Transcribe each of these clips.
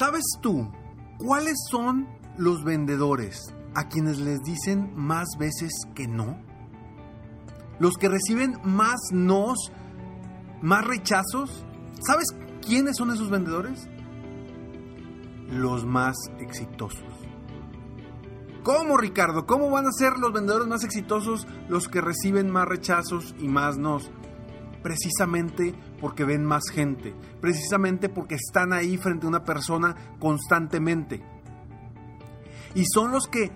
¿Sabes tú cuáles son los vendedores a quienes les dicen más veces que no? Los que reciben más nos, más rechazos. ¿Sabes quiénes son esos vendedores? Los más exitosos. ¿Cómo, Ricardo? ¿Cómo van a ser los vendedores más exitosos los que reciben más rechazos y más nos? Precisamente porque ven más gente, precisamente porque están ahí frente a una persona constantemente. Y son los que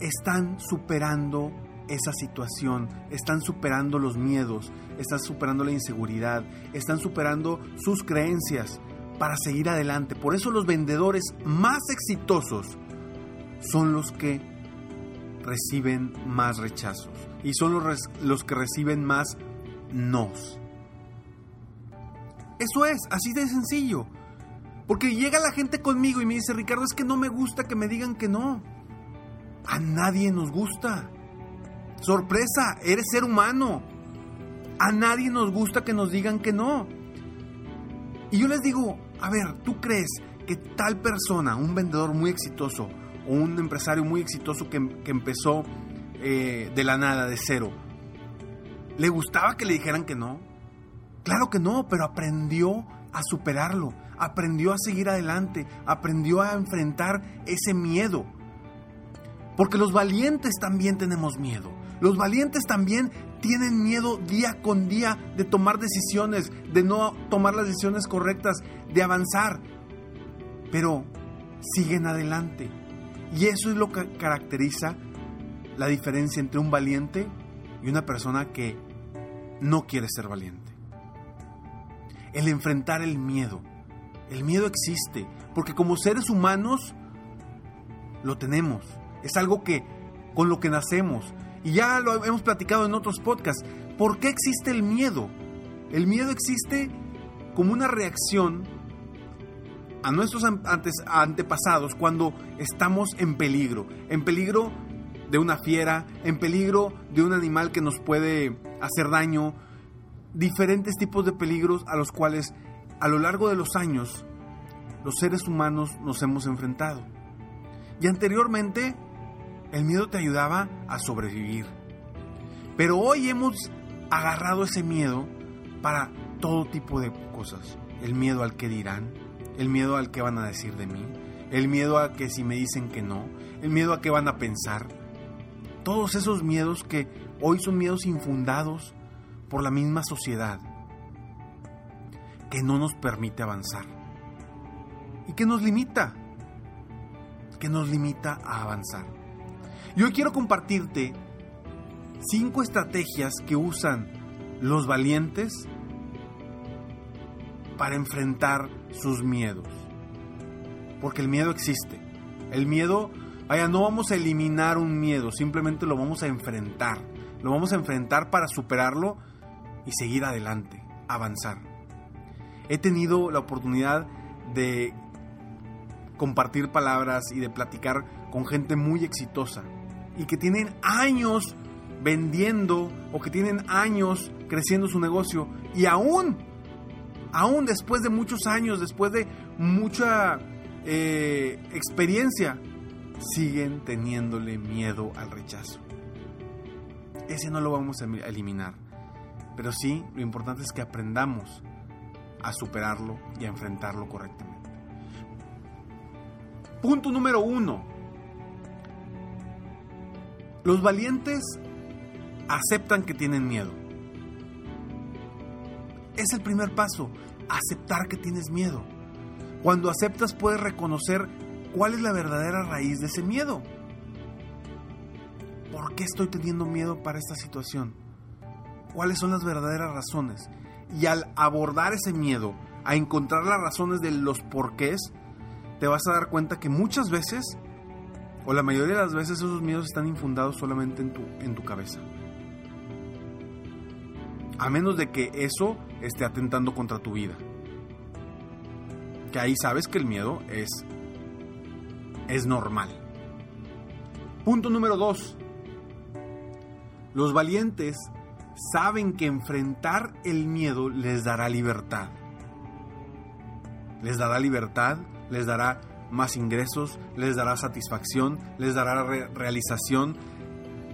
están superando esa situación, están superando los miedos, están superando la inseguridad, están superando sus creencias para seguir adelante. Por eso los vendedores más exitosos son los que reciben más rechazos y son los, los que reciben más nos. Eso es, así de sencillo. Porque llega la gente conmigo y me dice, Ricardo, es que no me gusta que me digan que no. A nadie nos gusta. Sorpresa, eres ser humano. A nadie nos gusta que nos digan que no. Y yo les digo, a ver, ¿tú crees que tal persona, un vendedor muy exitoso un empresario muy exitoso que, que empezó eh, de la nada, de cero, ¿le gustaba que le dijeran que no? Claro que no, pero aprendió a superarlo, aprendió a seguir adelante, aprendió a enfrentar ese miedo. Porque los valientes también tenemos miedo. Los valientes también tienen miedo día con día de tomar decisiones, de no tomar las decisiones correctas, de avanzar. Pero siguen adelante. Y eso es lo que caracteriza la diferencia entre un valiente y una persona que no quiere ser valiente. El enfrentar el miedo. El miedo existe, porque como seres humanos lo tenemos. Es algo que con lo que nacemos. Y ya lo hemos platicado en otros podcasts. ¿Por qué existe el miedo? El miedo existe como una reacción a nuestros antepasados cuando estamos en peligro. En peligro de una fiera, en peligro de un animal que nos puede hacer daño. Diferentes tipos de peligros a los cuales a lo largo de los años los seres humanos nos hemos enfrentado. Y anteriormente el miedo te ayudaba a sobrevivir. Pero hoy hemos agarrado ese miedo para todo tipo de cosas. El miedo al que dirán, el miedo al que van a decir de mí, el miedo a que si me dicen que no, el miedo a que van a pensar. Todos esos miedos que hoy son miedos infundados por la misma sociedad, que no nos permite avanzar y que nos limita, que nos limita a avanzar. Y hoy quiero compartirte cinco estrategias que usan los valientes para enfrentar sus miedos. Porque el miedo existe. El miedo, vaya, no vamos a eliminar un miedo, simplemente lo vamos a enfrentar. Lo vamos a enfrentar para superarlo y seguir adelante, avanzar. He tenido la oportunidad de compartir palabras y de platicar con gente muy exitosa y que tienen años vendiendo o que tienen años creciendo su negocio y aún, aún después de muchos años, después de mucha eh, experiencia, siguen teniéndole miedo al rechazo. Ese no lo vamos a eliminar, pero sí lo importante es que aprendamos a superarlo y a enfrentarlo correctamente. Punto número uno. Los valientes aceptan que tienen miedo. Es el primer paso, aceptar que tienes miedo. Cuando aceptas puedes reconocer cuál es la verdadera raíz de ese miedo. ¿Por qué estoy teniendo miedo para esta situación? ¿Cuáles son las verdaderas razones? Y al abordar ese miedo, a encontrar las razones de los porqués, te vas a dar cuenta que muchas veces, o la mayoría de las veces, esos miedos están infundados solamente en tu, en tu cabeza. A menos de que eso esté atentando contra tu vida. Que ahí sabes que el miedo es, es normal. Punto número dos. Los valientes saben que enfrentar el miedo les dará libertad. Les dará libertad les dará más ingresos, les dará satisfacción, les dará realización,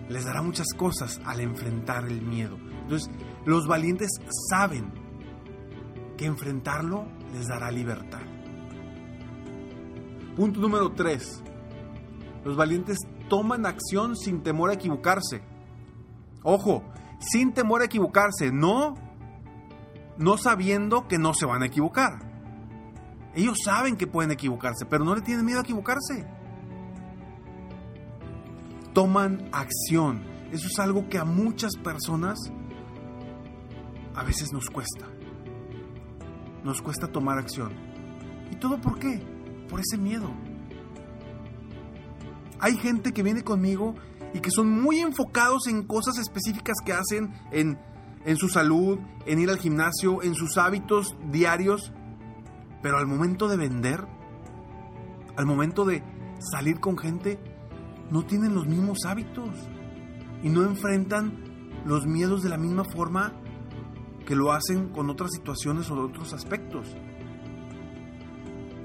les dará muchas cosas al enfrentar el miedo. Entonces, los valientes saben que enfrentarlo les dará libertad. Punto número 3. Los valientes toman acción sin temor a equivocarse. Ojo, sin temor a equivocarse, no no sabiendo que no se van a equivocar. Ellos saben que pueden equivocarse, pero no le tienen miedo a equivocarse. Toman acción. Eso es algo que a muchas personas a veces nos cuesta. Nos cuesta tomar acción. ¿Y todo por qué? Por ese miedo. Hay gente que viene conmigo y que son muy enfocados en cosas específicas que hacen en, en su salud, en ir al gimnasio, en sus hábitos diarios pero al momento de vender, al momento de salir con gente, no tienen los mismos hábitos y no enfrentan los miedos de la misma forma que lo hacen con otras situaciones o otros aspectos.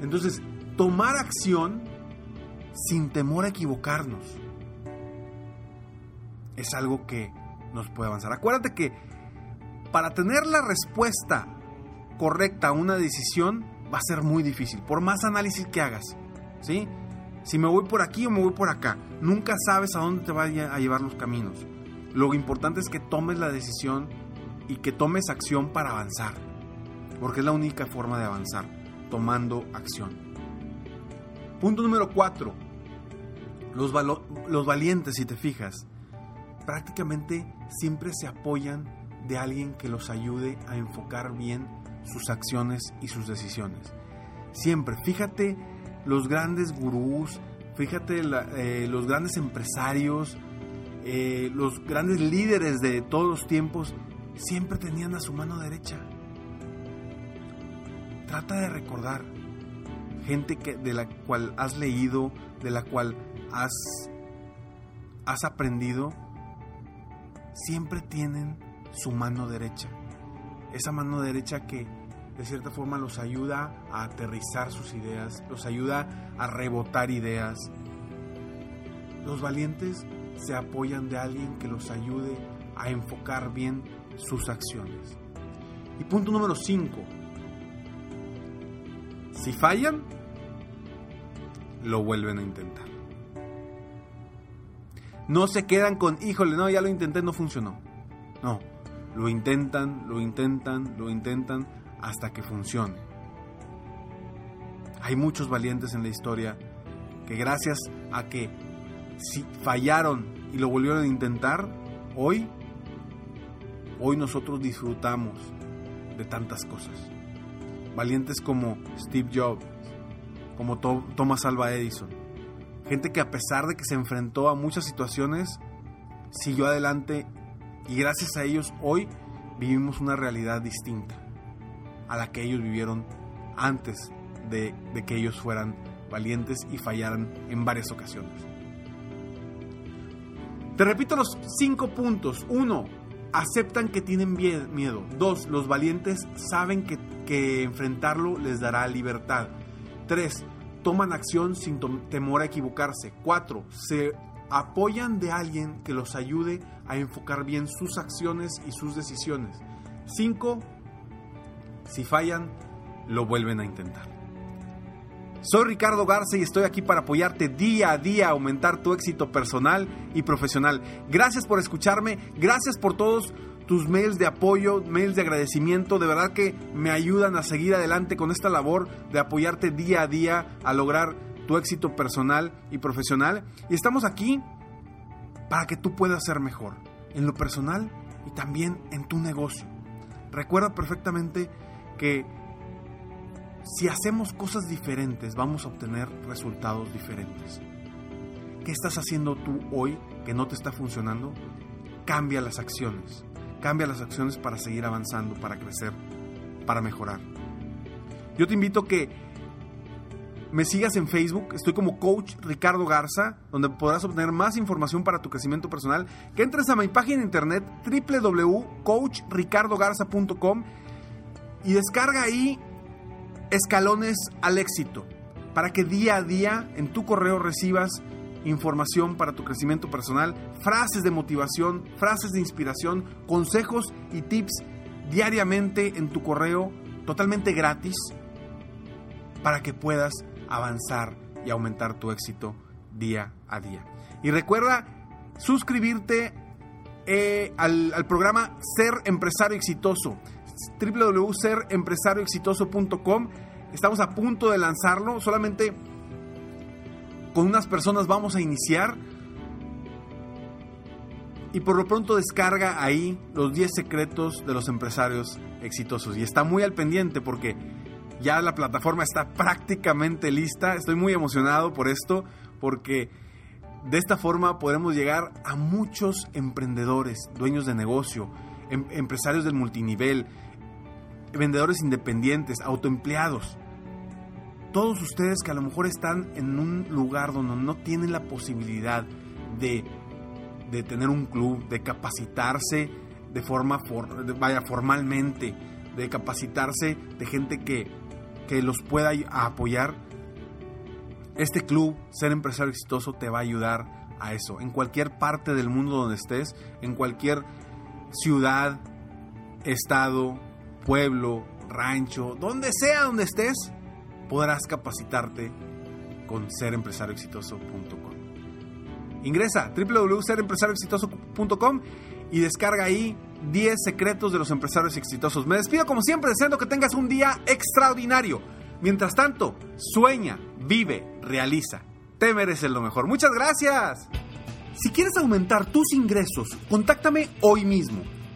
Entonces, tomar acción sin temor a equivocarnos es algo que nos puede avanzar. Acuérdate que para tener la respuesta correcta a una decisión, va a ser muy difícil, por más análisis que hagas, ¿sí? Si me voy por aquí o me voy por acá, nunca sabes a dónde te vayan a llevar los caminos. Lo importante es que tomes la decisión y que tomes acción para avanzar, porque es la única forma de avanzar, tomando acción. Punto número 4. Los, valientes, si te fijas, prácticamente siempre se apoyan de alguien que los ayude a enfocar bien sus acciones y sus decisiones. Siempre, fíjate los grandes gurús, fíjate eh, los grandes empresarios, eh, los grandes líderes de todos los tiempos, siempre tenían a su mano derecha. Trata de recordar gente que, de la cual has leído, de la cual has, has aprendido, siempre tienen su mano derecha esa mano derecha que de cierta forma los ayuda a aterrizar sus ideas, los ayuda a rebotar ideas. Los valientes se apoyan de alguien que los ayude a enfocar bien sus acciones. Y punto número 5. Si fallan, lo vuelven a intentar. No se quedan con, híjole, no, ya lo intenté, no funcionó. No, lo intentan, lo intentan, lo intentan hasta que funcione. Hay muchos valientes en la historia que gracias a que si fallaron y lo volvieron a intentar, hoy, hoy nosotros disfrutamos de tantas cosas. Valientes como Steve Jobs, como Thomas Alva Edison. Gente que a pesar de que se enfrentó a muchas situaciones, siguió adelante y gracias a ellos hoy vivimos una realidad distinta a la que ellos vivieron antes de, que ellos fueran valientes y fallaran en varias ocasiones. Te repito los cinco puntos. Uno, aceptan que tienen miedo. Dos, los valientes saben que, que enfrentarlo les dará libertad. Tres, toman acción sin temor a equivocarse. Cuatro, se apoyan de alguien que los ayude a enfocar bien sus acciones y sus decisiones. Cinco, si fallan, lo vuelven a intentar. Soy Ricardo Garza y estoy aquí para apoyarte día a día a aumentar tu éxito personal y profesional. Gracias por escucharme, gracias por todos tus mails de apoyo, mails de agradecimiento, de verdad que me ayudan a seguir adelante con esta labor de apoyarte día a día a lograr tu éxito personal y profesional. Y estamos aquí para que tú puedas ser mejor en lo personal y también en tu negocio. Recuerda perfectamente que si hacemos cosas diferentes, vamos a obtener resultados diferentes. ¿Qué estás haciendo tú hoy que no te está funcionando? Cambia las acciones. Cambia las acciones para seguir avanzando, para crecer, para mejorar. Yo te invito que me sigas en Facebook, estoy como Coach Ricardo Garza, donde podrás obtener más información para tu crecimiento personal. Que entres a mi página de internet www.coachricardogarza.com y descarga ahí escalones al éxito, para que día a día en tu correo recibas información para tu crecimiento personal, frases de motivación, frases de inspiración, consejos y tips diariamente en tu correo totalmente gratis para que puedas avanzar y aumentar tu éxito día a día. Y recuerda suscribirte eh, al, al programa Ser Empresario Exitoso www.serempresarioexitoso.com. Estamos a punto de lanzarlo. Solamente con unas personas vamos a iniciar. Y por lo pronto descarga ahí los 10 secretos de los empresarios exitosos. Y está muy al pendiente porque ya la plataforma está prácticamente lista. Estoy muy emocionado por esto porque de esta forma podremos llegar a muchos emprendedores, dueños de negocio, em, empresarios del multinivel, vendedores independientes, autoempleados. Todos ustedes que a lo mejor están en un lugar donde no tienen la posibilidad de, de tener un club, de capacitarse de forma, vaya, formalmente, de capacitarse de gente que, que los pueda apoyar, este club, Ser Empresario Exitoso, te va a ayudar a eso. En cualquier parte del mundo donde estés, en cualquier ciudad, estado, pueblo, rancho, donde sea donde estés, podrás capacitarte con serempresarioexitoso.com. Ingresa www.serempresarioexitoso.com y descarga ahí 10 secretos de los empresarios exitosos. Me despido como siempre deseando que tengas un día extraordinario. Mientras tanto, sueña, vive, realiza. Te mereces lo mejor. Muchas gracias. Si quieres aumentar tus ingresos, contáctame hoy mismo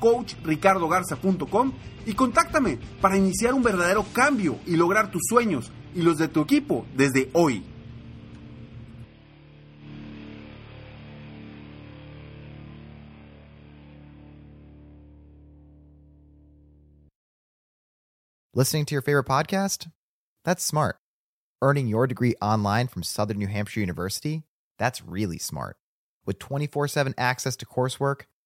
coachricardogarza.com y contáctame para iniciar un verdadero cambio y lograr tus sueños y los de tu equipo desde hoy. Listening to your favorite podcast? That's smart. Earning your degree online from Southern New Hampshire University? That's really smart. With 24 7 access to coursework,